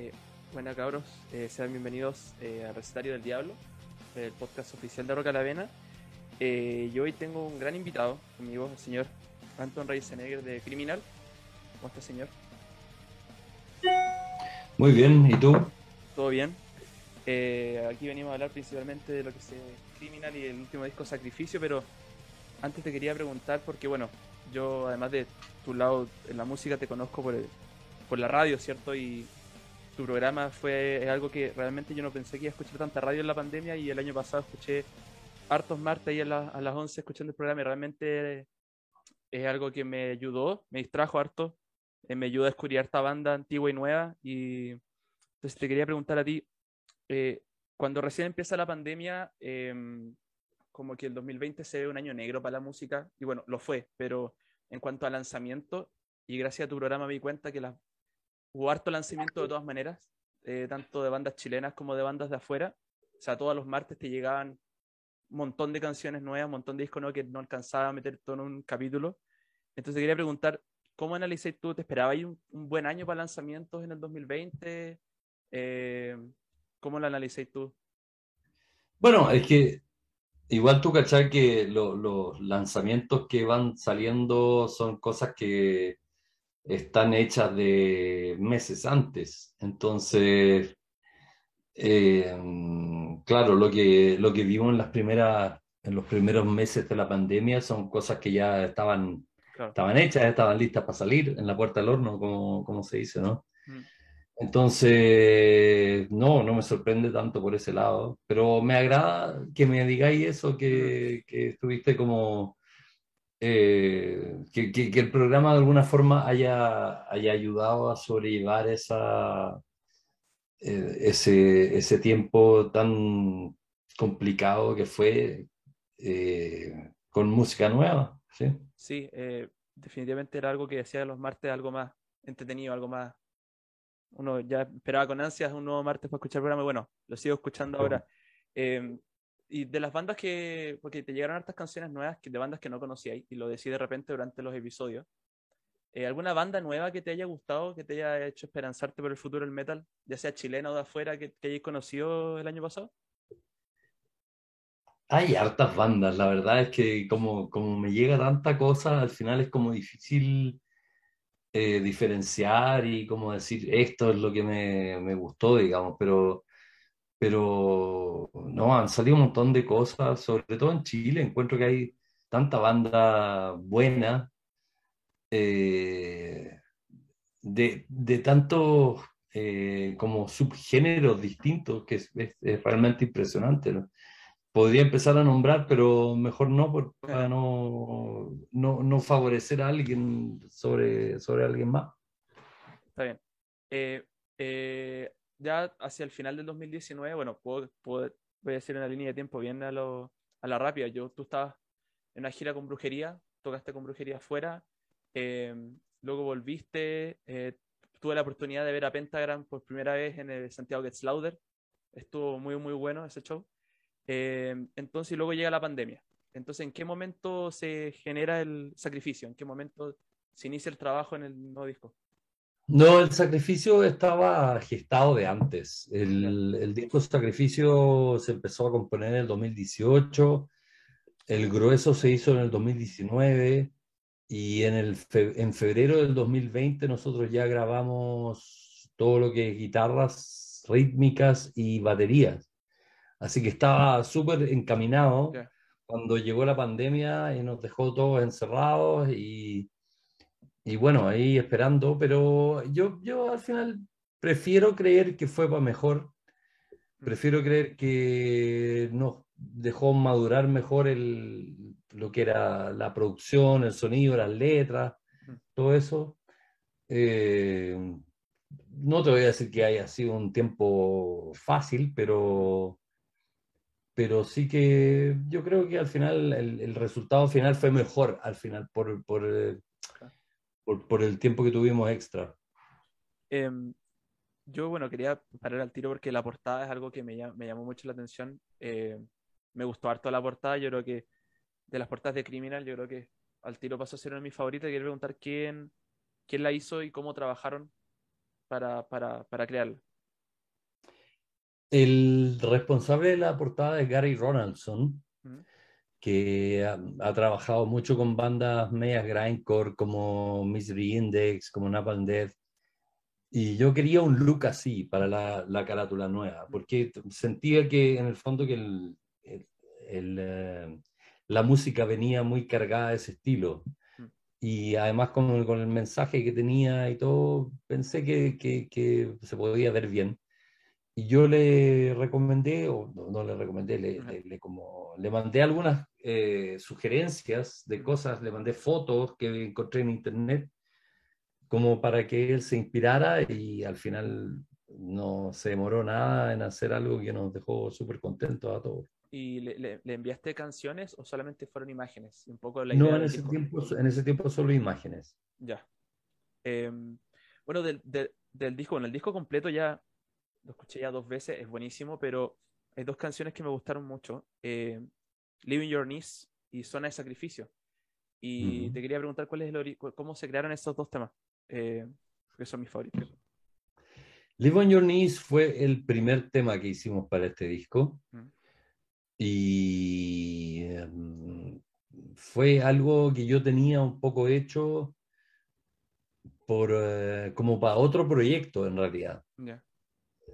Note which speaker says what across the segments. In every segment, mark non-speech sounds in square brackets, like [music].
Speaker 1: Eh, buenas cabros, eh, sean bienvenidos eh, al Recetario del Diablo, el podcast oficial de Roca la Vena. Eh, yo hoy tengo un gran invitado conmigo, el señor Anton Reisenegger de Criminal. ¿Cómo está, señor?
Speaker 2: Muy bien, ¿y tú?
Speaker 1: ¿Todo bien? Eh, aquí venimos a hablar principalmente de lo que es Criminal y el último disco Sacrificio, pero antes te quería preguntar, porque bueno, yo además de tu lado en la música te conozco por, el- por la radio, ¿cierto? Y tu programa fue algo que realmente yo no pensé que iba a escuchar tanta radio en la pandemia y el año pasado escuché hartos martes ahí a, a las 11 escuchando el programa y realmente es algo que me ayudó, me distrajo harto, eh, me ayudó a descubrir harta banda antigua y nueva y entonces te quería preguntar a ti, eh, cuando recién empieza la pandemia, em, como que el 2020 se ve un año negro para la música, y bueno, lo fue, pero en cuanto a lanzamiento, y gracias a tu programa me di cuenta que las, hubo harto lanzamiento de todas maneras, eh, tanto de bandas chilenas como de bandas de afuera, o sea, todos los martes te llegaban un montón de canciones nuevas, un montón de discos nuevos que no alcanzaba a meter todo en un capítulo. Entonces quería preguntar, ¿cómo analizáis tú? ¿Te esperabas un, un buen año para lanzamientos en el 2020? Eh, ¿Cómo lo analizáis tú?
Speaker 2: Bueno, es que igual tú cachai que lo- los lanzamientos que van saliendo son cosas que están hechas de meses antes. Entonces, eh, claro, lo que, lo que vimos en las primeras, en los primeros meses de la pandemia son cosas que ya estaban,
Speaker 1: Claro.
Speaker 2: estaban hechas, estaban listas para salir en la puerta del horno, como, como se dice, ¿no?
Speaker 1: Mm.
Speaker 2: Entonces, no, no me sorprende tanto por ese lado, pero me agrada que me digáis eso, que, que estuviste como, eh, que, que- que el programa de alguna forma haya, haya ayudado a sobrellevar esa, eh, ese, ese tiempo tan complicado que fue eh, con música nueva, ¿sí?
Speaker 1: Sí, definitivamente era algo que decía los martes, algo más entretenido, algo más. Uno ya esperaba con ansias un nuevo martes para escuchar el programa, y bueno, lo sigo escuchando ahora. Y de las bandas que, porque te llegaron hartas canciones nuevas de bandas que no conocíais, y lo decís de repente durante los episodios. Eh, ¿Alguna banda nueva que te haya gustado, que te haya hecho esperanzarte por el futuro del metal, ya sea chilena o de afuera, que, que hayáis conocido el año pasado?
Speaker 2: Hay hartas bandas, la verdad es que como, como me llega tanta cosa, al final es como difícil eh, diferenciar y como decir esto es lo que me, me gustó, digamos, pero, pero no, han salido un montón de cosas, sobre todo en Chile, encuentro que hay tanta banda buena, eh, de, de tantos eh, como subgéneros distintos, que es, es- es realmente impresionante, ¿no? Podría empezar a nombrar, pero mejor no, para no, no, no favorecer a alguien sobre, sobre alguien más.
Speaker 1: Está bien. Eh, eh, ya hacia el final del 2019, bueno, puedo, puedo- voy a decir una línea de tiempo bien a, lo, a la rápida. Yo, tú estabas en una gira con brujería, tocaste con brujería afuera, eh, luego volviste, eh, tuve la oportunidad de ver a Pentagram por primera vez en el Santiago Gets Louder. Estuvo muy, muy bueno ese show. Eh, entonces, y luego llega la pandemia. Entonces, ¿en qué momento se genera el sacrificio? ¿En qué momento se inicia el trabajo en el nuevo disco?
Speaker 2: No, el sacrificio estaba gestado de antes. El, el disco Sacrificio se empezó a componer en el 2018, el grueso se hizo en el 2019 y en, el fe- en febrero del 2020 nosotros ya grabamos todo lo que es guitarras rítmicas y baterías. Así que estaba súper encaminado cuando llegó la pandemia y nos dejó todos encerrados y, y bueno, ahí esperando, pero yo, yo al final prefiero creer que fue para mejor, prefiero creer que nos dejó madurar mejor el, lo que era la producción, el sonido, las letras,
Speaker 1: Ujú.
Speaker 2: todo eso. Eh, no te voy a decir que haya sido un tiempo fácil, pero, pero sí que yo creo que al final el, el resultado final fue mejor al final por, por, eh, por, por el tiempo que tuvimos extra.
Speaker 1: Em, yo, bueno, quería parar al tiro porque la portada es algo que me, me llamó mucho la atención. Eh, me gustó harto la portada. Yo creo que de las portadas de Criminal, yo creo que al tiro pasó a ser una de mis favoritas. Quiero preguntar quién, quién la hizo y cómo trabajaron para, para, para crearla.
Speaker 2: El responsable de la portada es Gary Ronaldson,
Speaker 1: Mm.
Speaker 2: Que ha, ha trabajado mucho con bandas medias grindcore como Misery Index, como Napalm Death. Y yo quería un look así para la, la carátula nueva, porque sentía que en el fondo que el, el- el, eh, la música venía muy cargada de ese estilo.
Speaker 1: Mm.
Speaker 2: Y además con, el- con el mensaje que tenía y todo, pensé que, que, que se podía ver bien. Y yo le recomendé, o no, no le recomendé, le, le- le como, le mandé algunas eh, sugerencias de cosas, le mandé fotos que encontré en internet, como para que él se inspirara y al final no se demoró nada en hacer algo que nos dejó súper contentos a todos.
Speaker 1: ¿Y le, le- le enviaste canciones o solamente fueron imágenes? Un poco la
Speaker 2: No, en ese, tiempo, en ese tiempo solo imágenes.
Speaker 1: Ya. Em, bueno, del, del- del disco, bueno, el disco completo ya lo escuché ya dos veces, es buenísimo, pero hay dos canciones que me gustaron mucho. eh, Living Your Knees y Zona de Sacrificio. Y te quería preguntar cuál es el cómo se crearon estos dos temas, eh, porque son mis favoritos.
Speaker 2: Live on Your Knees fue el primer tema que hicimos para este disco. Y em, fue algo que yo tenía un poco hecho por, eh, como para otro proyecto en realidad.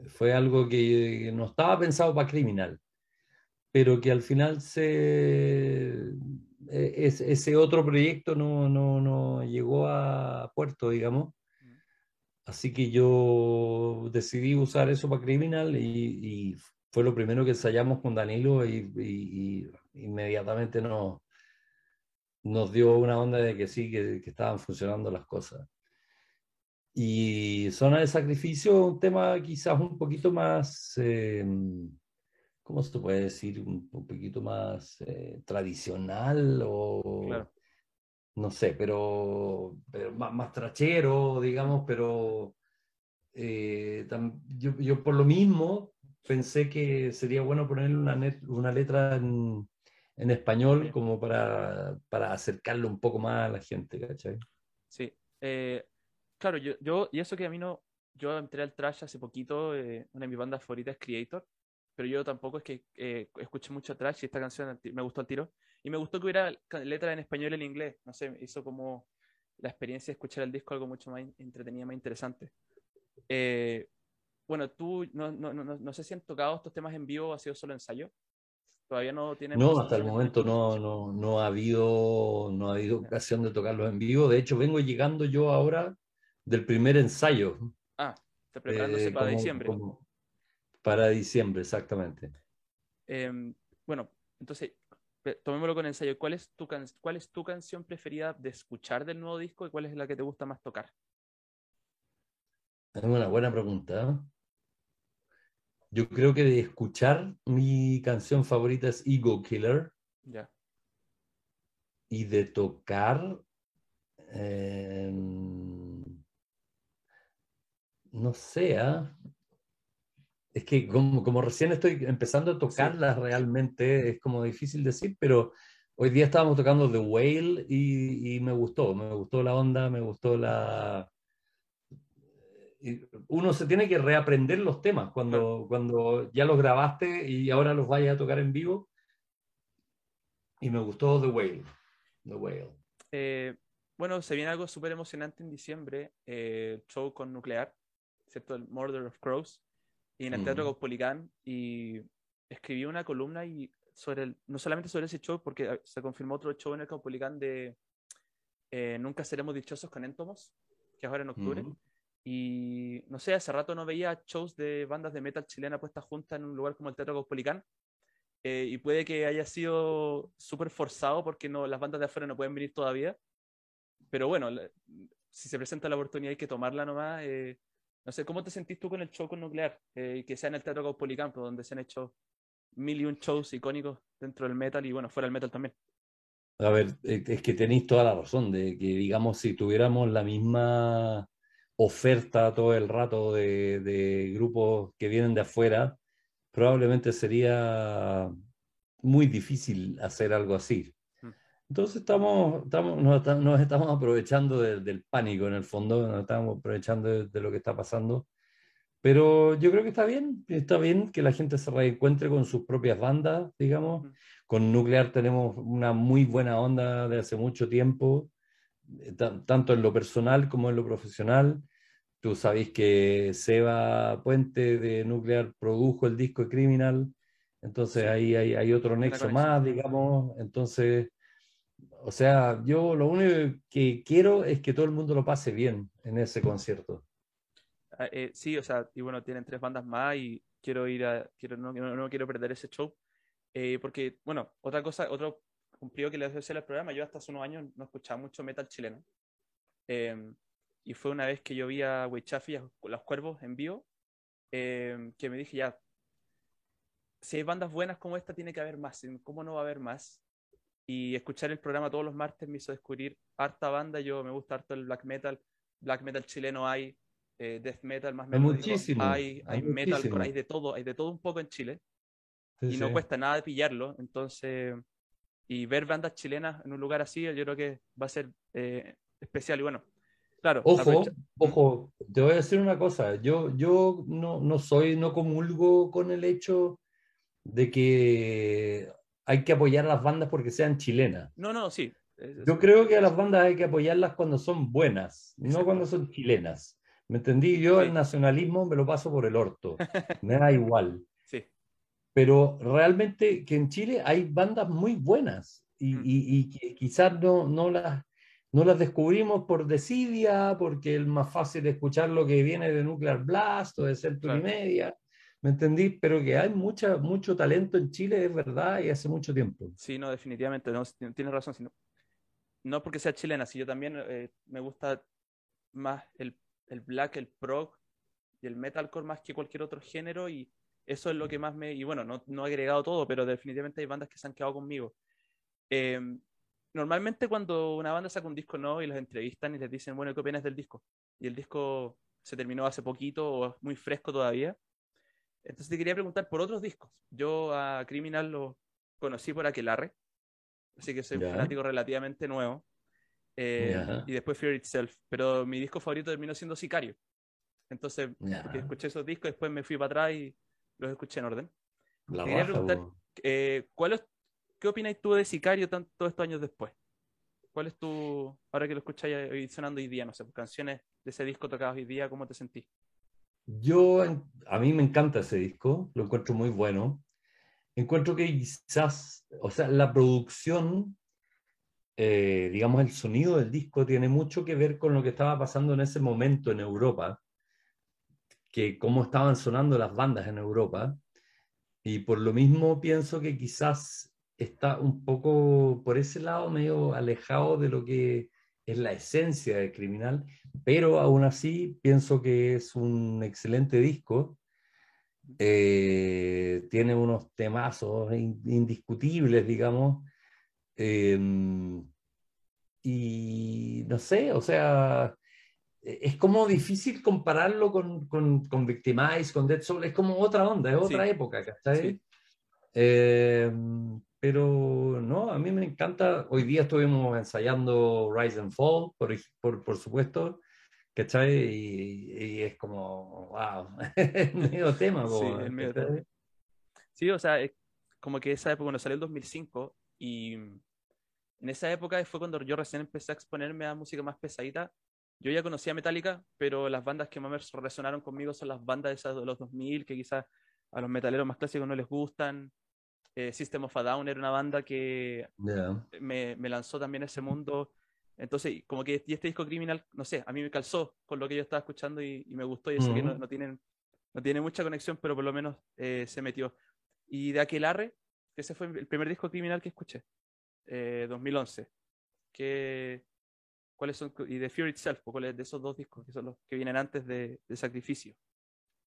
Speaker 2: Fue algo que no estaba pensado para Criminal, pero que al final se, e- es- ese otro proyecto no, no, no llegó a puerto, digamos. Así que yo decidí usar eso para Criminal y, fue lo primero que ensayamos con Danilo y, inmediatamente nos, nos dio una onda de que sí, que estaban funcionando las cosas. Y Zona de Sacrificio, un tema quizás un poquito más, eh, ¿cómo se puede decir? Un, un poquito más eh, tradicional o
Speaker 1: Claro.
Speaker 2: no sé, pero, pero más, más trachero, digamos, pero eh, tam- yo, yo por lo mismo pensé que sería bueno ponerle una, net- una letra en, en español como para, para acercarlo un poco más a la gente, ¿cachai?
Speaker 1: Sí. Eh, claro, yo, yo, y eso que a mí no, yo entré al trash hace poquito, eh, una de mis bandas favoritas es Creator, pero yo tampoco es que eh, escuché mucho trash y esta canción me gustó al tiro. Y me gustó que hubiera ca- letra en español y en inglés, no sé, hizo como la experiencia de escuchar el disco algo mucho más entretenida, más interesante. Eh, bueno, tú, no, no, no, no- sé si han tocado estos temas en vivo o ha sido solo ensayo. Todavía no tienen
Speaker 2: No, hasta el momento no, no, no ha habido, no ha habido ocasión de tocarlos en vivo. De hecho, vengo llegando yo ahora del primer ensayo.
Speaker 1: Ah, está preparándose
Speaker 2: eh,
Speaker 1: para
Speaker 2: como-
Speaker 1: diciembre.
Speaker 2: como- para diciembre, exactamente.
Speaker 1: Em, bueno, entonces, tomémoslo con ensayo. ¿Cuál es, tu can- ¿Cuál es tu canción preferida de escuchar del nuevo disco y cuál es la que te gusta más tocar?
Speaker 2: Es una buena pregunta. Yo creo que de escuchar, mi canción favorita es Ego Killer
Speaker 1: Ya.
Speaker 2: y de tocar, eh, no sé, ¿ah? Es que como, como recién estoy empezando a tocarlas realmente, es como difícil decir, pero hoy día estábamos tocando The Whale y, y me gustó, me gustó la onda, me gustó la... Uno se tiene que reaprender los temas cuando, cuando ya los grabaste y ahora los vayas a tocar en vivo. Y me gustó The Whale. The Whale.
Speaker 1: Eh, bueno, se viene algo súper emocionante en diciembre, eh, show con Nuclear, ¿cierto? El Murder of Crows, y en el Teatro
Speaker 2: Mm.
Speaker 1: Caupolicán, y escribí una columna y sobre el, no solamente sobre ese show, porque eh, se confirmó otro show en el Caupolicán de eh, Nunca Seremos Dichosos con Entomos, que es ahora en octubre.
Speaker 2: Ujú.
Speaker 1: Y no sé, hace rato no veía shows de bandas de metal chilena puestas juntas en un lugar como el Teatro Caupolicán. Eh, y puede que haya sido súper forzado porque no, las bandas de afuera no pueden venir todavía. Pero bueno, la- si se presenta la oportunidad hay que tomarla nomás. eh, no sé, ¿cómo te sentís tú con el show con Nuclear? Eh, que sea en el Teatro Caupolicán, pues, donde se han hecho mil y un shows icónicos dentro del metal y bueno, fuera del metal también.
Speaker 2: A ver, es que tenéis toda la razón de que, digamos, si tuviéramos la misma oferta todo el rato de grupos que vienen de afuera, probablemente sería muy difícil hacer algo así.
Speaker 1: Mm.
Speaker 2: Entonces estamos, estamos, nos, nos estamos aprovechando de- del pánico en el fondo, nos estamos aprovechando de, de lo que está pasando Pero yo creo que está bien, está bien que la gente se reencuentre con sus propias bandas, digamos. Con Nuclear tenemos una muy buena onda de hace mucho tiempo, eh, tanto en lo personal como en lo profesional. Tú sabéis que Seba Puente de Nuclear produjo el disco de Criminal, entonces ahí hay, hay, otro nexo más, digamos. Entonces, o sea, yo lo único que quiero es que todo el mundo lo pase bien en ese concierto.
Speaker 1: Ah, eh, sí, o sea, y bueno, tienen tres bandas más y quiero ir a, quiero, no, no, quiero perder ese show, eh, porque, bueno, otra cosa, otro cumplido que les decía al programa, yo hasta hace unos años no escuchaba mucho metal chileno, em, y fue una vez que yo vi a Weichafi a Los Cuervos en vivo, em, que me dije, ya, si hay bandas buenas como esta, tiene que haber más, ¿cómo no va a haber más? Y escuchar el programa todos los martes me hizo descubrir harta banda, yo me gusta harto el black metal, black metal chileno hay, eh, death metal más
Speaker 2: hay muchísimo,
Speaker 1: hay, hay, metal, hay de todo, hay de todo un poco en Chile. y no cuesta nada de pillarlo. Entonces, y ver bandas chilenas en un lugar así, yo creo que va a ser eh, especial. Y bueno, claro.
Speaker 2: Ojo, ojo, te voy a decir una cosa. Yo, yo no, no soy, no comulgo con el hecho de que hay que apoyar a las bandas porque sean chilenas.
Speaker 1: No, no, sí.
Speaker 2: Yo creo que a las bandas hay que apoyarlas cuando son buenas, no cuando son chilenas. ¿Me entendí? Yo el nacionalismo me lo paso por el orto. [laughs] Me da igual.
Speaker 1: Sí.
Speaker 2: Pero realmente que en Chile hay bandas muy buenas y, mm. y, quizás no, no, las, no las descubrimos por desidia, porque es más fácil escuchar lo que viene de Nuclear Blast o de Centro y Media. ¿Me entendí? Pero que hay mucha, mucho talento en Chile, es verdad, y hace mucho tiempo.
Speaker 1: Sí, no, definitivamente, no, tienes razón. Sino, no porque sea chilena, si yo también eh, me gusta más el el black, el prog y el metalcore más que cualquier otro género y eso es lo que más me... Y bueno, no, no he agregado todo, pero definitivamente hay bandas que se han quedado conmigo. Em, normalmente cuando una banda saca un disco nuevo y los entrevistan y les dicen, bueno, ¿qué opinas del disco? Y el disco se terminó hace poquito o es muy fresco todavía. Entonces te quería preguntar por otros discos. Yo a Criminal lo conocí por Aquelarre, así que soy un fanático relativamente nuevo. Eh, y después Fear Itself. Pero mi disco favorito terminó siendo Sicario. Entonces, escuché esos discos, después me fui para atrás y los escuché en orden. quería preguntar, eh, ¿cuál es, ¿qué opinas tú de Sicario tanto, todos estos años después? ¿Cuál es tu, ahora que lo escucháis sonando hoy día, no sé, canciones de ese disco tocadas hoy día, ¿cómo te sentís?
Speaker 2: Yo, a mí me encanta ese disco, lo encuentro muy bueno. Encuentro que quizás, o sea, la producción eh, digamos, el sonido del disco tiene mucho que ver con lo que estaba pasando en ese momento en Europa, que cómo estaban sonando las bandas en Europa. Y por lo mismo pienso que quizás está un poco por ese lado medio alejado de lo que es la esencia del criminal, pero aún así pienso que es un excelente disco. Eh, tiene unos temazos indiscutibles, digamos, Em, y no sé, o sea, es como difícil compararlo con, con, con Victimize, con Dead Soul, es como otra onda, es otra época, ¿cachai? Em, pero no, a mí me encanta, hoy día estuvimos ensayando Rise and Fall, por, por, por supuesto, ¿cachai? Y, y, es como, wow, [laughs] medio tema.
Speaker 1: sí, el medio tema. sí, o sea, es como que esa época, cuando salió el 2005, y en esa época fue cuando yo recién empecé a exponerme a música más pesadita. Yo ya conocía Metallica, pero las bandas que más me resonaron conmigo son las bandas esas de los 2000, que quizás a los metaleros más clásicos no les gustan. Eh, System of a Down era una banda que me, me, lanzó también a ese mundo. Entonces, como que y este disco Criminal, no sé, a mí me calzó con lo que yo estaba escuchando y, me gustó. Y eso que no, no, tienen, no tiene mucha conexión, pero por lo menos eh, se metió. Y de Aquelarre, ese fue el primer disco criminal que escuché, 2011. Eh, ¿Qué, ¿Cuáles son? Y de Fear Itself, ¿cuáles de esos dos discos que son los que vienen antes de, Sacrificio?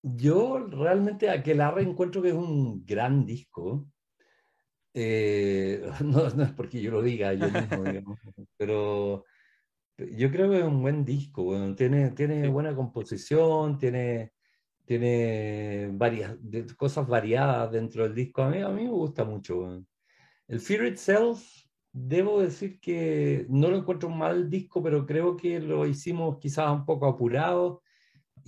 Speaker 2: Yo realmente Aquelarre encuentro que es un gran disco. Eh, [laughs] no, es porque yo lo diga yo mismo, [laughs] pero yo creo que es un buen disco. tiene tiene buena composición, tiene tiene varias cosas variadas dentro del disco. A mí, a mí me gusta mucho. El Fear Itself, debo decir que no lo encuentro un mal disco, pero creo que lo hicimos quizás un poco apurado.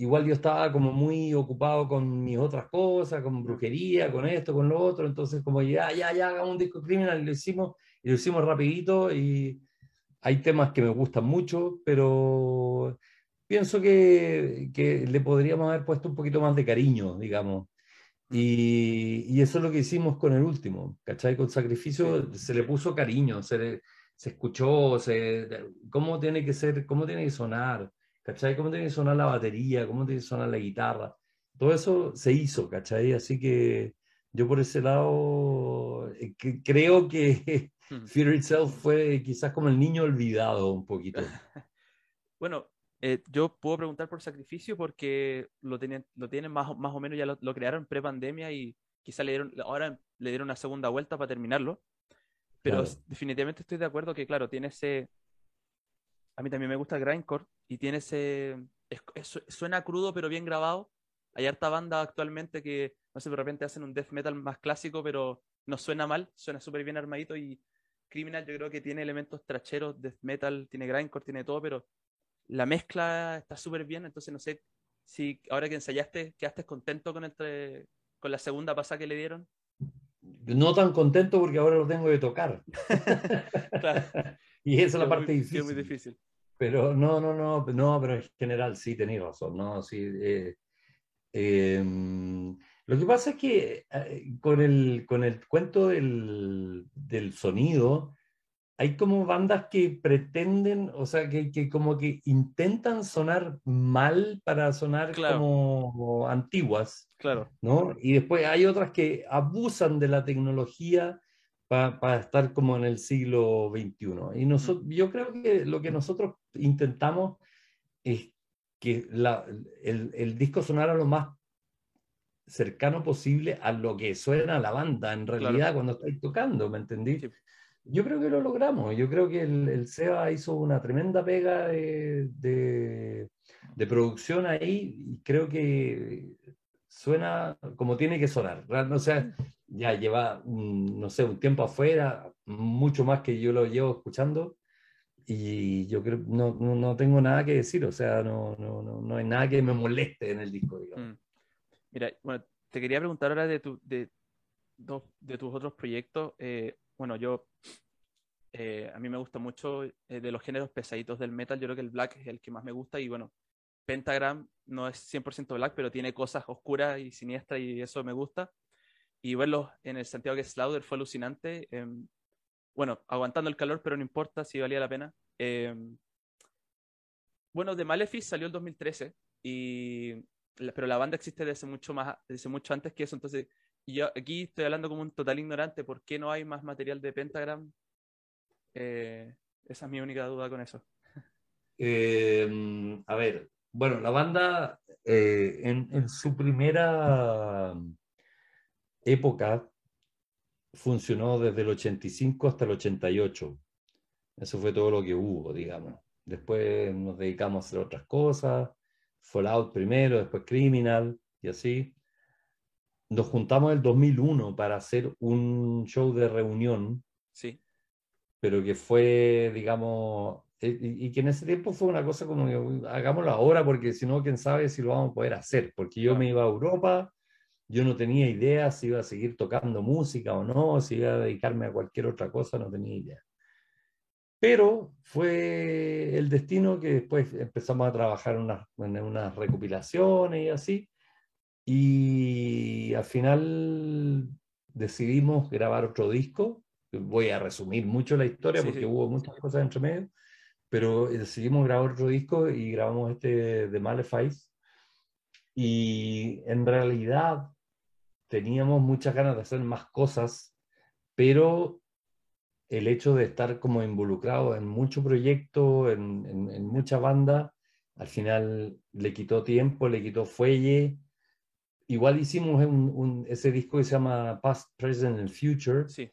Speaker 2: Igual yo estaba como muy ocupado con mis otras cosas, con brujería, con esto, con lo otro, entonces como ya, ya, ya, hagamos un disco criminal y lo hicimos, y lo hicimos rapidito y hay temas que me gustan mucho, pero pienso que, que le podríamos haber puesto un poquito más de cariño, digamos. Y, y, eso es lo que hicimos con el último, ¿cachai? Con Sacrificio se le puso cariño, se, le, se escuchó, se, cómo tiene que ser, cómo tiene que sonar, ¿cachai? Cómo tiene que sonar la batería, cómo tiene que sonar la guitarra. Todo eso se hizo, ¿cachai? Así que yo por ese lado eh, creo que hmm. [laughs] Fear Itself fue quizás como el niño olvidado un poquito. [laughs]
Speaker 1: bueno, eh, yo puedo preguntar por sacrificio porque lo tienen, lo tienen más, más o menos, ya lo, crearon pre-pandemia y quizás le dieron, ahora le dieron una segunda vuelta para terminarlo. Pero definitivamente estoy de acuerdo que, claro, tiene ese. A mí también me gusta el grindcore y tiene ese. suena crudo, pero bien grabado. Hay harta banda actualmente que, no sé, de repente hacen un death metal más clásico, pero no suena mal, suena súper bien armadito. Y Criminal, yo creo que tiene elementos tracheros, death metal, tiene grindcore, tiene todo, pero la mezcla está súper bien. Entonces, no sé si ahora que ensayaste, quedaste contento con, el, con la segunda pasada que le dieron
Speaker 2: no tan contento porque ahora lo tengo que tocar. [laughs] [laughs] y esa es la parte difícil.
Speaker 1: muy difícil.
Speaker 2: Pero no, no, no, no, pero en general sí tenéis razón, ¿no? Sí, eh, em, lo que pasa es que eh, con, el, con el cuento del, del sonido, hay como bandas que pretenden, o sea, que, que como que intentan sonar mal para sonar como antiguas.
Speaker 1: Claro.
Speaker 2: ¿no? Y después hay otras que abusan de la tecnología para estar como en el siglo XXI. Y nosotros, yo creo que lo que nosotros intentamos es que la, el, el, disco sonara lo más cercano posible a lo que suena la banda en realidad cuando estáis tocando, ¿me entendí? Yo creo que lo logramos. Yo creo que el, el SEBA hizo una tremenda pega de, de, producción ahí y creo que suena como tiene que sonar. O sea, ya lleva, no sé, un tiempo afuera, mucho más que yo lo llevo escuchando y yo creo no, no, no tengo nada que decir. O sea, no, no, no, no hay nada que me moleste en el disco. Mm.
Speaker 1: Mira, bueno, te quería preguntar ahora de, tu, de, de tus otros proyectos. Eh, bueno, yo eh, a mí me gusta mucho eh, de los géneros pesaditos del metal, yo creo que el black es el que más me gusta y bueno, Pentagram no es 100% black, pero tiene cosas oscuras y siniestras y eso me gusta. Y verlos en el Santiago que Slaughter fue alucinante. Em, bueno, aguantando el calor, pero no importa si valía la pena. Em, bueno, de Malefic salió el 2013, y, pero la banda existe desde mucho, más, desde mucho antes que eso. Entonces, yo aquí estoy hablando como un total ignorante. ¿Por qué no hay más material de Pentagram eh, esa es mi única duda con eso.
Speaker 2: Eh, a ver, bueno, la banda eh, en, su primera época funcionó desde el 85 hasta el 88. Eso fue todo lo que hubo, digamos. Después nos dedicamos a hacer otras cosas. Fallout primero, después Criminal y así. Nos juntamos en el 2001 para hacer un show de reunión.
Speaker 1: Sí
Speaker 2: pero que fue, digamos, eh, y, que en ese tiempo fue una cosa como que hagámoslo ahora porque si no, quién sabe si lo vamos a poder hacer, porque yo me iba a Europa, yo no tenía idea si iba a seguir tocando música o no, si iba a dedicarme a cualquier otra cosa, no tenía idea. Pero fue el destino que después empezamos a trabajar en unas, en unas recopilaciones y así, y al final decidimos grabar otro disco voy a resumir mucho la historia porque hubo muchas cosas entre medio, pero decidimos grabar otro disco y grabamos este de Malefice. Y en realidad teníamos muchas ganas de hacer más cosas, pero el hecho de estar como involucrado en mucho proyecto, en, en, mucha banda, al final le quitó tiempo, le quitó fuelle. Igual hicimos un, ese disco que se llama Past, Present and Future,
Speaker 1: sí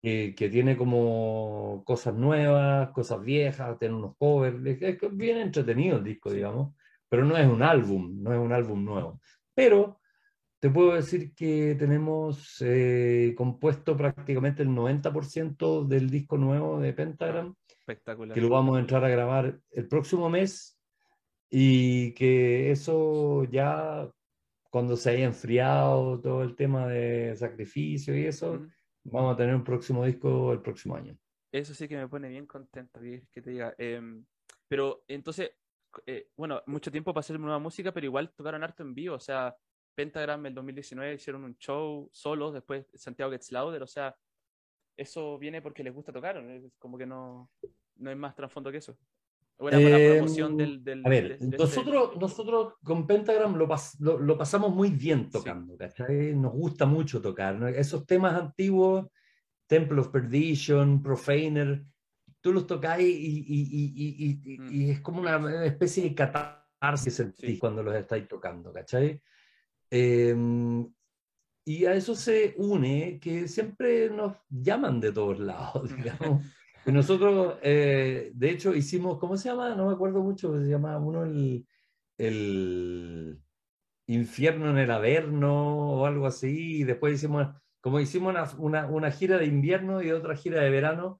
Speaker 2: que tiene como cosas nuevas, cosas viejas, tiene unos covers, es, bien entretenido el disco, digamos, pero no es un álbum, no es un álbum nuevo. Pero te puedo decir que tenemos eh, compuesto prácticamente el 90% del disco nuevo de Pentagram,
Speaker 1: Espectacular.
Speaker 2: que lo vamos a entrar a grabar el próximo mes. y que eso ya cuando se haya enfriado todo el tema de sacrificio y eso, vamos a tener un próximo disco el próximo año.
Speaker 1: Eso sí que me pone bien contento, que te diga. Em, pero entonces, eh, bueno, mucho tiempo para hacer nueva música, pero igual tocaron harto en vivo, o sea, Pentagram en el 2019 hicieron un show solos, después Santiago Gets Louder, o sea, eso viene porque les gusta tocar, es como que no, no hay más trasfondo que eso.
Speaker 2: Bueno, la em, promoción del, del, a ver, este nosotros, nosotros con Pentagram lo, lo, pasamos muy bien tocando, ¿cachai? Nos gusta mucho tocar. Esos temas antiguos, Temple of Perdition, Profaner, tú los tocáis y, y, y, mm. y, es como una especie de catarsis cuando los estáis tocando, ¿cachai? Em, y a eso se une que siempre nos llaman de todos lados, [laughs] digamos. Y nosotros, eh, de hecho, hicimos, ¿cómo se llama? No me acuerdo mucho, se llama uno el, el Infierno en el Averno o algo así, y después hicimos, como hicimos una, una, gira de invierno y otra gira de verano,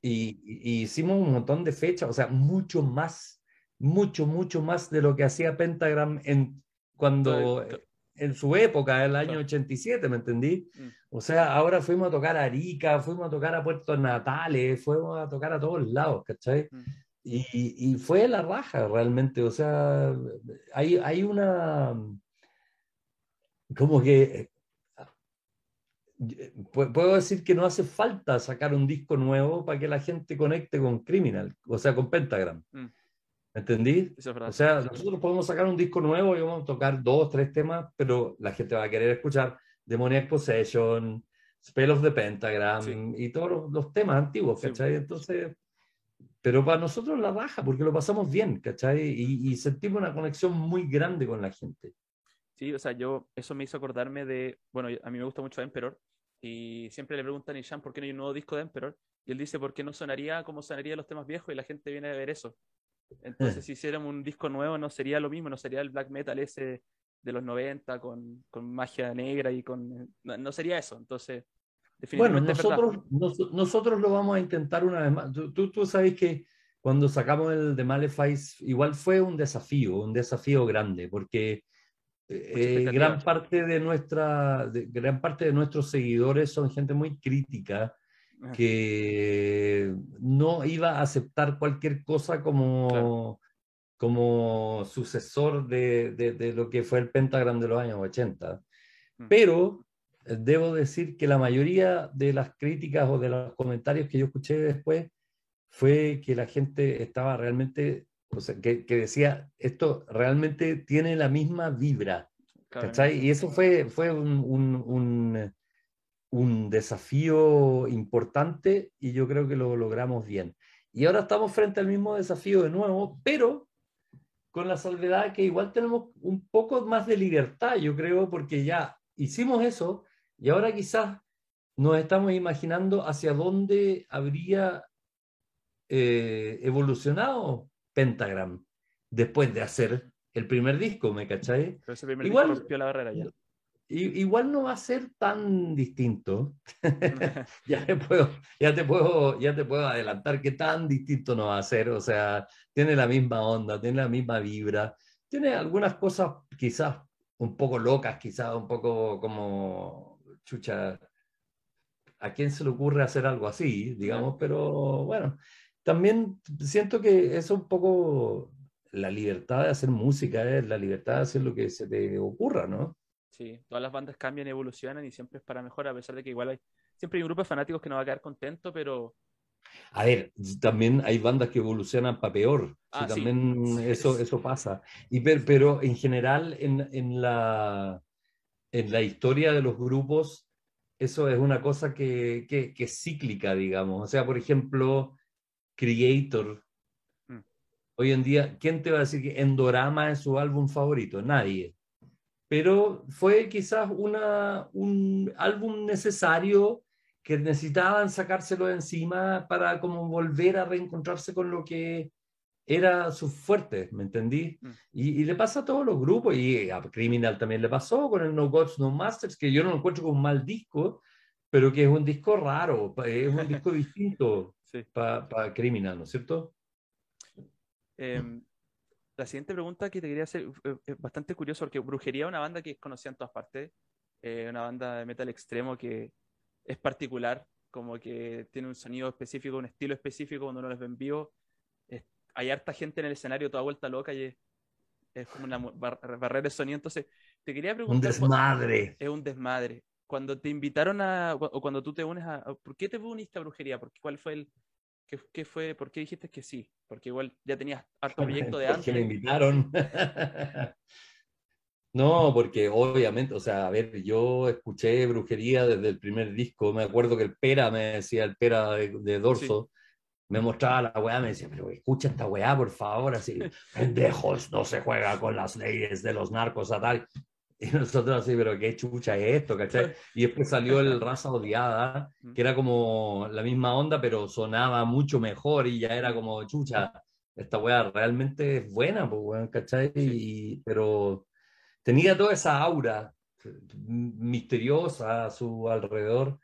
Speaker 2: y, hicimos un montón de fechas, o sea, mucho más, mucho, mucho más de lo que hacía Pentagram en, cuando en su época, el año 87, ¿me entendí? Mm. O sea, ahora fuimos a tocar a Arica, fuimos a tocar a Puerto Natales, fuimos a tocar a todos lados, ¿cachai? Mm. Y, y, fue la raja realmente, o sea, hay, hay una, como que, puedo decir que no hace falta sacar un disco nuevo para que la gente conecte con Criminal, o sea, con Pentagram. Mm. ¿Entendí? o sea, nosotros podemos sacar un disco nuevo y vamos a tocar dos, tres temas, pero la gente va a querer escuchar Demoniac Possession, Spell of the Pentagram y todos los, temas antiguos, ¿cachai? Entonces, pero para nosotros la baja, porque lo pasamos bien, ¿cachai? Y, sentimos una conexión muy grande con la gente.
Speaker 1: Sí, o sea, yo, eso me hizo acordarme de, bueno, a mí me gusta mucho Emperor, y siempre le preguntan a Nishan por qué no hay un nuevo disco de Emperor, y él dice, ¿por qué no sonaría como sonaría los temas viejos? Y la gente viene a ver eso. Entonces, si hiciéramos un disco nuevo, no sería lo mismo, no sería el black metal ese de los 90 con, con magia negra y con. No, sería eso. Entonces,
Speaker 2: definitivamente. Bueno, nosotros, nosotros lo vamos a intentar una vez más. Tú, tú sabes que cuando sacamos el de Malefice, igual fue un desafío, un desafío grande, porque. Eh, gran parte de nuestra gran parte de nuestros seguidores son gente muy crítica que no iba a aceptar cualquier cosa como, como sucesor de, de, lo que fue el Pentagram de los años 80. Mm. Pero eh, debo decir que la mayoría de las críticas o de los comentarios que yo escuché después fue que la gente estaba realmente, o sea, que, que decía, esto realmente tiene la misma vibra. Y eso fue, fue un, un un desafío importante y yo creo que lo logramos bien. Y ahora estamos frente al mismo desafío de nuevo, pero con la salvedad que igual tenemos un poco más de libertad, yo creo, porque ya hicimos eso y ahora quizás nos estamos imaginando hacia dónde habría eh, evolucionado Pentagram después de hacer el primer disco, ¿me cachai?
Speaker 1: igual, rompió la barrera ya
Speaker 2: igual no va a ser tan distinto. [laughs] [laughs] ya, te puedo, ya, te puedo, ya te puedo adelantar que tan distinto no va a ser. O sea, tiene la misma onda, tiene la misma vibra, tiene algunas cosas quizás un poco locas, quizás un poco como chucha. ¿A quién se le ocurre hacer algo así? Digamos, pero bueno, también siento que es un poco la libertad de hacer música, es la libertad de hacer lo que se te ocurra, ¿no?
Speaker 1: Sí, todas las bandas cambian, evolucionan y siempre es para mejor, a pesar de que igual hay, siempre hay un grupo de fanáticos que no va a quedar contento, pero...
Speaker 2: A ver, también hay bandas que evolucionan para peor, ah, también Eso, eso pasa. Y, pero, en general, en, en, la, en la historia de los grupos, eso es una cosa que, que, que es cíclica, digamos. O sea, por ejemplo, Creator, mm. Hoy en día, ¿quién te va a decir que Endorama es su álbum favorito? Nadie pero fue quizás una, un álbum necesario que necesitaban sacárselo de encima para como volver a reencontrarse con lo que era su fuerte, ¿me entendí? Mm. Y, le pasa a todos los grupos, y a Criminal también le pasó con el No Gods, No Masters, que yo no lo encuentro como un mal disco, pero que es un disco raro, es un disco [laughs] distinto para Criminal, ¿no es cierto?
Speaker 1: Em, la siguiente pregunta que te quería hacer eh, es bastante curioso porque Brujería es una banda que es conocida en todas partes, eh, una banda de metal extremo que es particular, como que tiene un sonido específico, un estilo específico cuando uno los ve en vivo. hay harta gente en el escenario toda vuelta loca y es, como una barrera de sonido. Entonces, te quería preguntar.
Speaker 2: Un desmadre.
Speaker 1: Es un desmadre. Cuando te invitaron a, o cuando tú te unes a, ¿por qué te uniste a brujería? Porque, ¿Cuál fue el, qué, qué fue, por qué dijiste que sí? Porque igual ya tenías harto proyecto de antes.
Speaker 2: Porque me invitaron. [laughs] No, porque obviamente, o sea, a ver, yo escuché brujería desde el primer disco. Me acuerdo que el Pera me decía, el Pera de, Dorso, me mostraba la weá, me decía, pero escucha esta weá, por favor, así, [laughs] pendejos, no se juega con las leyes de los narcos, a tal. [laughs] Y nosotros así, pero qué chucha es esto, ¿cachai? [laughs] Y después salió el Raza Odiada, que era como la misma onda, pero sonaba mucho mejor y ya era como, chucha, esta weá realmente es buena, pues, ¿cachai? Y, pero tenía toda esa aura misteriosa a su alrededor.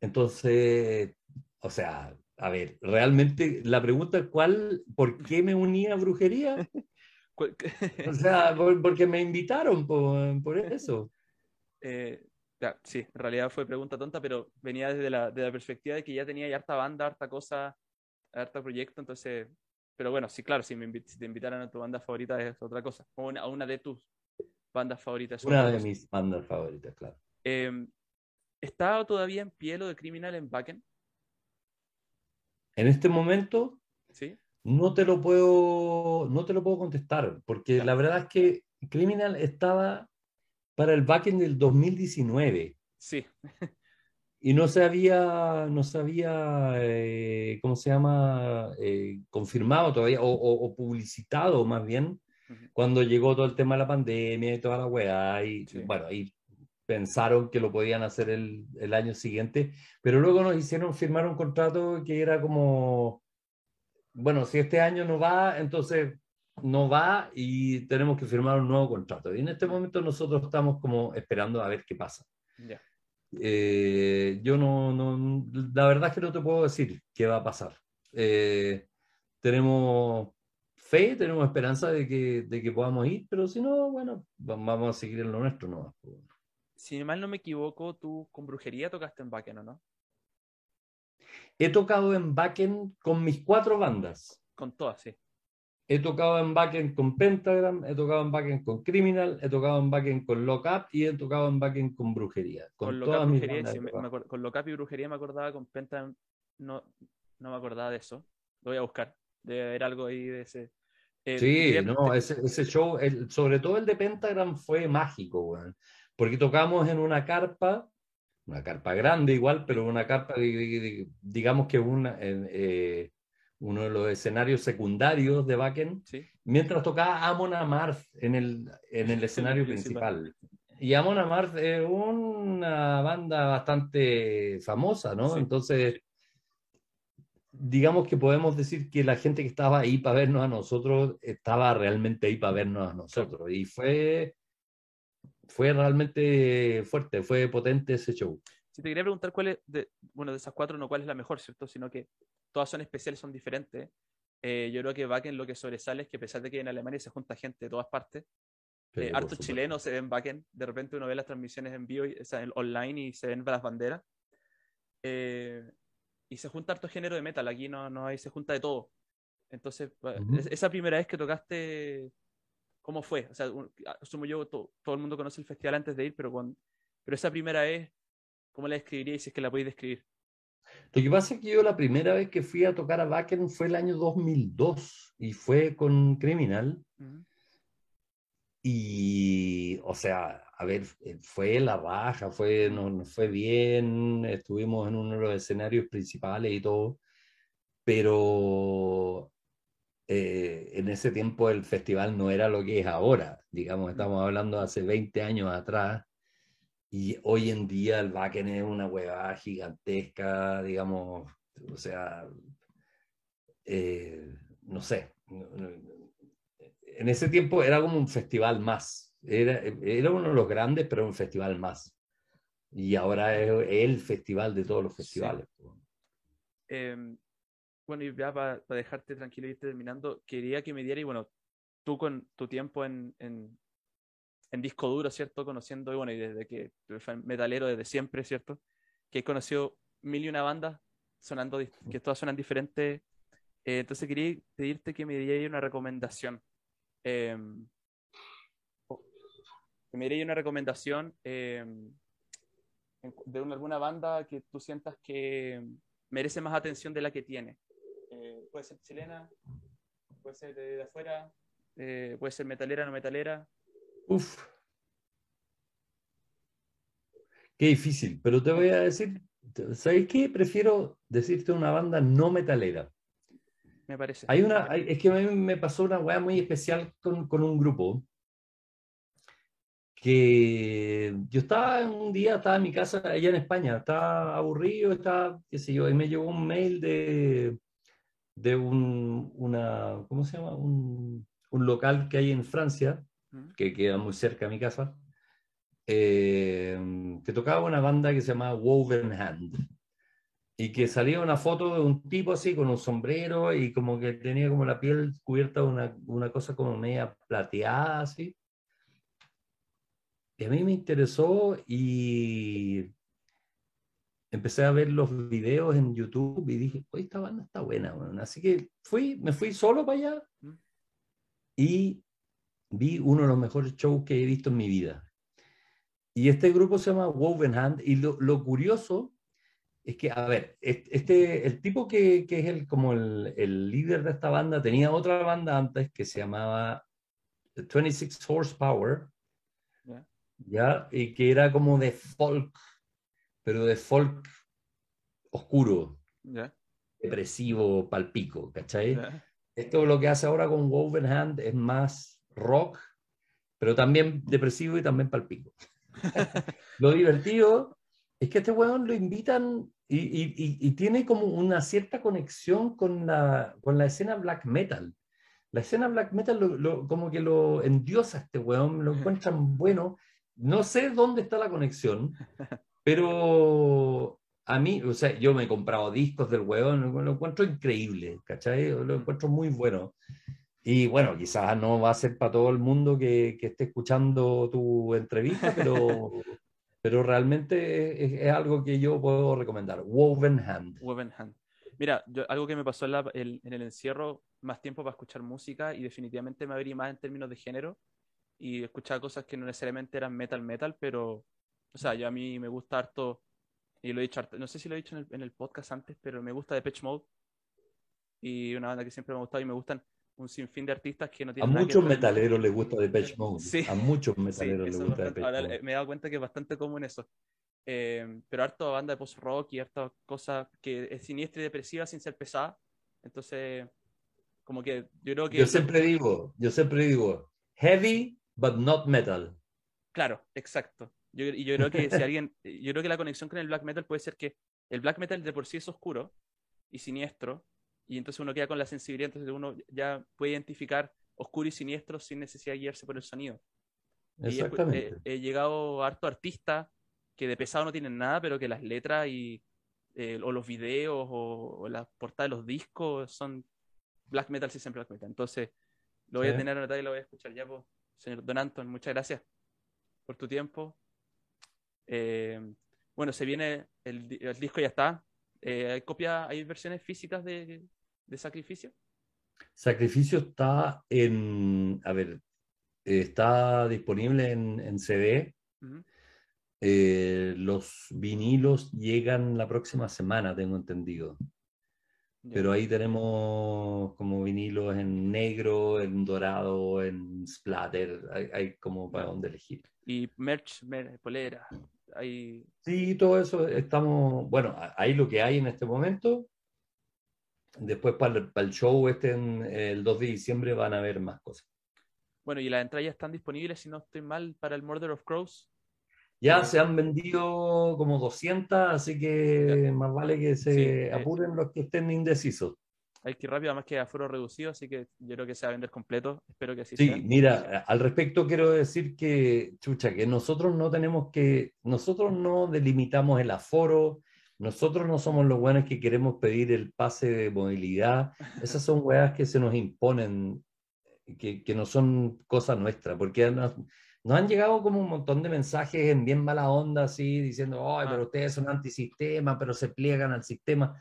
Speaker 2: Entonces, o sea, a ver, realmente la pregunta es cuál, ¿por qué me unía a brujería? [laughs] [laughs] o sea, porque me invitaron por, eso.
Speaker 1: Eh, sí, en realidad fue pregunta tonta, pero venía desde la, de la perspectiva de que ya tenía ya harta banda, harta cosa, harta proyecto, entonces, pero bueno, sí, claro, si, me si te invitaran a tu banda favorita es otra cosa, o a una de tus bandas favoritas.
Speaker 2: Una de mis bandas favoritas, claro.
Speaker 1: Eh, ¿Está todavía en pie lo de Criminal en Backen?
Speaker 2: En este momento,
Speaker 1: ¿Sí?
Speaker 2: No te lo puedo, no te lo puedo contestar, porque la verdad es que Criminal estaba para el backend del 2019.
Speaker 1: Sí.
Speaker 2: y no se había, no se había eh, ¿cómo se llama? Eh, confirmado todavía, o, publicitado más bien, cuando llegó todo el tema de la pandemia y toda la weá, y bueno, ahí pensaron que lo podían hacer el, el, año siguiente, pero luego nos hicieron firmar un contrato que era como, bueno, si este año no va, entonces no va y tenemos que firmar un nuevo contrato. Y en este momento nosotros estamos como esperando a ver qué pasa. Eh, yo no, no, la verdad es que no te puedo decir qué va a pasar. Eh, tenemos fe, tenemos esperanza de que, de que podamos ir, pero si no, bueno, vamos a seguir en lo nuestro, ¿no?
Speaker 1: Si mal no me equivoco, tú con brujería tocaste en Backen, ¿o no?
Speaker 2: He tocado en Backen con mis cuatro bandas.
Speaker 1: Con todas, sí.
Speaker 2: He tocado en Backen con Pentagram, he tocado en Backen con Criminal, he tocado en Backen con Lockup y he tocado en Backen con Brujería. Con, todas mis
Speaker 1: bandas con Lockup y Brujería me acordaba, con Pentagram no, no me acordaba de eso. Lo voy a buscar. Debe haber algo ahí de ese.
Speaker 2: Eh, sí, no, ese, ese show, el, sobre todo el de Pentagram fue mágico, porque tocamos en una carpa, una carpa grande igual, pero una carpa, digamos que una, eh, uno de los escenarios secundarios de Bakken, mientras tocaba Amon Amarth en el, en el [laughs] escenario principal. Y Amon Amarth es una banda bastante famosa, ¿no? Entonces digamos que podemos decir que la gente que estaba ahí para vernos a nosotros estaba realmente ahí para vernos a nosotros. Y fue, fue realmente fuerte, fue potente ese show.
Speaker 1: Si te quería preguntar cuál es, de, bueno, de esas cuatro, no cuál es la mejor, ¿cierto? Sino que todas son especiales, son diferentes. Eh, yo creo que Bakken lo que sobresale es que a pesar de que en Alemania se junta gente de todas partes, eh, hartos chilenos se ven Bakken, de repente uno ve las transmisiones en vivo, o sea, online y se ven las banderas. Eh, y se junta harto género de metal, aquí no, no hay, se junta de todo. Entonces, esa primera vez que tocaste, ¿cómo fue? O sea, asumo yo, todo, el mundo conoce el festival antes de ir, pero, con, pero esa primera vez, ¿cómo la describiríais si es que la podéis describir?
Speaker 2: Lo que pasa es que yo la primera vez que fui a tocar a Bakken fue el año 2002 y fue con Criminal. Y, o sea, a ver, eh, fue la baja, fue, nos, fue bien, estuvimos en uno de los escenarios principales y todo, pero eh, en ese tiempo el festival no era lo que es ahora, digamos, estamos hablando hace 20 años atrás, y hoy en día el Backen es una huevada gigantesca, digamos, o sea, eh, no sé, en ese tiempo era como un festival más, era, era uno de los grandes, pero un festival más. Y ahora es el festival de todos los festivales.
Speaker 1: Bueno, y ya para, dejarte tranquilo y ir terminando, quería que me diera, y bueno, tú con tu tiempo en, en, en disco duro, ¿cierto? Conociendo, y bueno, y desde que metalero desde siempre, ¿cierto? Que he conocido mil y una bandas sonando, que todas suenan diferentes. Eh, entonces quería pedirte que me dieras una recomendación. Em, que me dieras una recomendación em, de una, alguna banda que tú sientas que merece más atención de la que tiene. Eh, puede ser chilena, puede ser de, afuera, eh, puede ser metalera, no metalera.
Speaker 2: Uf. Qué difícil, pero te voy a decir, ¿sabes qué? Prefiero decirte una banda no metalera.
Speaker 1: Me parece.
Speaker 2: Hay una, es que a mí me pasó una weá muy especial con, con un grupo que yo estaba un día, estaba en mi casa allá en España, estaba aburrido, estaba, qué sé yo, y me llegó un mail de, de un, una, ¿cómo se llama? Un, un local que hay en Francia, que queda muy cerca de mi casa, eh, que tocaba una banda que se llama Woven Hand. Y que salía una foto de un tipo así con un sombrero y como que tenía como la piel cubierta de una, una cosa como media plateada así. Y a mí me interesó y empecé a ver los videos en YouTube y dije, oye, esta banda está buena. Así que fui, me fui solo para allá y vi uno de los mejores shows que he visto en mi vida. Y este grupo se llama Woven Hand y lo, lo curioso es que, a ver, este, el tipo que, que es el, como el, el, líder de esta banda tenía otra banda antes que se llamaba 26 Horsepower ¿ya? Y que era como de folk, pero de folk oscuro, depresivo, palpico, ¿cachai? Esto lo que hace ahora con Woven Hand es más rock, pero también depresivo y también palpico. [laughs] lo divertido es que este weón lo invitan y, y, y, tiene como una cierta conexión con la, con la escena black metal. La escena black metal lo, lo, como que lo endiosa este weón, lo [laughs] encuentran bueno no sé dónde está la conexión, pero a mí, o sea, yo me he comprado discos del huevón, lo, encuentro increíble, ¿cachai? Lo encuentro muy bueno. Y bueno, quizás no va a ser para todo el mundo que, que esté escuchando tu entrevista, pero, [laughs] pero realmente es, algo que yo puedo recomendar. Woven Hand.
Speaker 1: Woven Hand. Mira, yo, algo que me pasó en, en, el encierro, más tiempo para escuchar música y definitivamente me abrí más en términos de género y escuchaba cosas que no necesariamente eran metal metal, pero, o sea, yo a mí me gusta harto, y lo he dicho, no sé si lo he dicho en el, en el podcast antes, pero me gusta Depeche Mode, y una banda que siempre me ha gustado, y me gustan un sinfín de artistas que no tienen
Speaker 2: A muchos metaleros les gusta Depeche Mode, sí. a muchos metaleros les gusta Depeche
Speaker 1: Mode. me he dado cuenta que es bastante común eso. Eh, pero harto banda de post-rock y harta cosa que es siniestra y depresiva sin ser pesada. Entonces, como que yo creo que...
Speaker 2: Yo siempre digo, yo siempre digo, heavy but not metal.
Speaker 1: Claro, exacto. Yo, y yo creo que si alguien, yo creo que la conexión con el black metal puede ser que el black metal de por sí es oscuro y siniestro, y entonces uno queda con la sensibilidad, entonces uno ya puede identificar oscuro y siniestro sin necesidad de guiarse por el sonido.
Speaker 2: Exactamente.
Speaker 1: he, llegado a harto artista que de pesado no tienen nada, pero que las letras y eh, o los videos o, o las portadas de los discos son black metal si es black metal. Entonces, lo voy a tener anotado y lo voy a escuchar ya, pues, señor Don Anton, muchas gracias por tu tiempo. Eh, bueno, se viene, el, disco ya está. Eh, ¿Hay copia, hay versiones físicas de, Sacrificio?
Speaker 2: Sacrificio está en, a ver, está disponible en, CD. Eh, los vinilos llegan la próxima semana, tengo entendido. Pero ahí tenemos como vinilos en negro, en dorado, en splatter, hay, como para dónde elegir.
Speaker 1: Y merch, polera,
Speaker 2: Sí, todo eso estamos, bueno, ahí lo que hay en este momento. Después para el, para el show este en el 2 de diciembre van a haber más cosas.
Speaker 1: Bueno, y las entradas ya están disponibles, si no estoy mal, para el Murder of Crows.
Speaker 2: Ya se han vendido como 200, así que más vale que se apuren los que estén indecisos.
Speaker 1: Hay que ir rápido, además que aforo reducido, así que yo creo que se va a vender completo. Espero que así
Speaker 2: sí,
Speaker 1: sea.
Speaker 2: Sí, mira, al respecto quiero decir que, chucha, que nosotros no tenemos que, nosotros no delimitamos el aforo, nosotros no somos los buenos que queremos pedir el pase de movilidad. Esas son [laughs] weas que se nos imponen que, no son cosas nuestras, porque nos, han llegado como un montón de mensajes en bien mala onda, así, diciendo, ay, pero ah. ustedes son antisistema, pero se pliegan al sistema.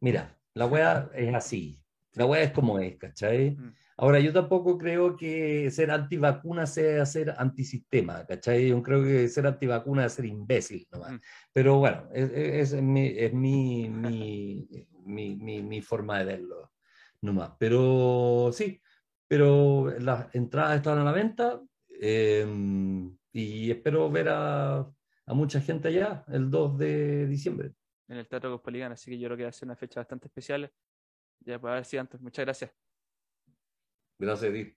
Speaker 2: Mira, la wea es así, la wea es como es, ¿cachai? Mm. Ahora, yo tampoco creo que ser antivacuna sea ser antisistema, ¿cachai? Yo creo que ser antivacuna es ser imbécil nomás. Mm. Pero bueno, es, es, mi, es mi, [laughs] mi, mi, mi, forma de verlo nomás. Pero sí, pero las entradas están a la venta em, y espero ver a, a, mucha gente allá el 2 de diciembre.
Speaker 1: En el Teatro Cospoligan, así que yo creo que va a ser una fecha bastante especial. Ya, pues a ver si antes. Muchas gracias.
Speaker 2: Gracias, Edith.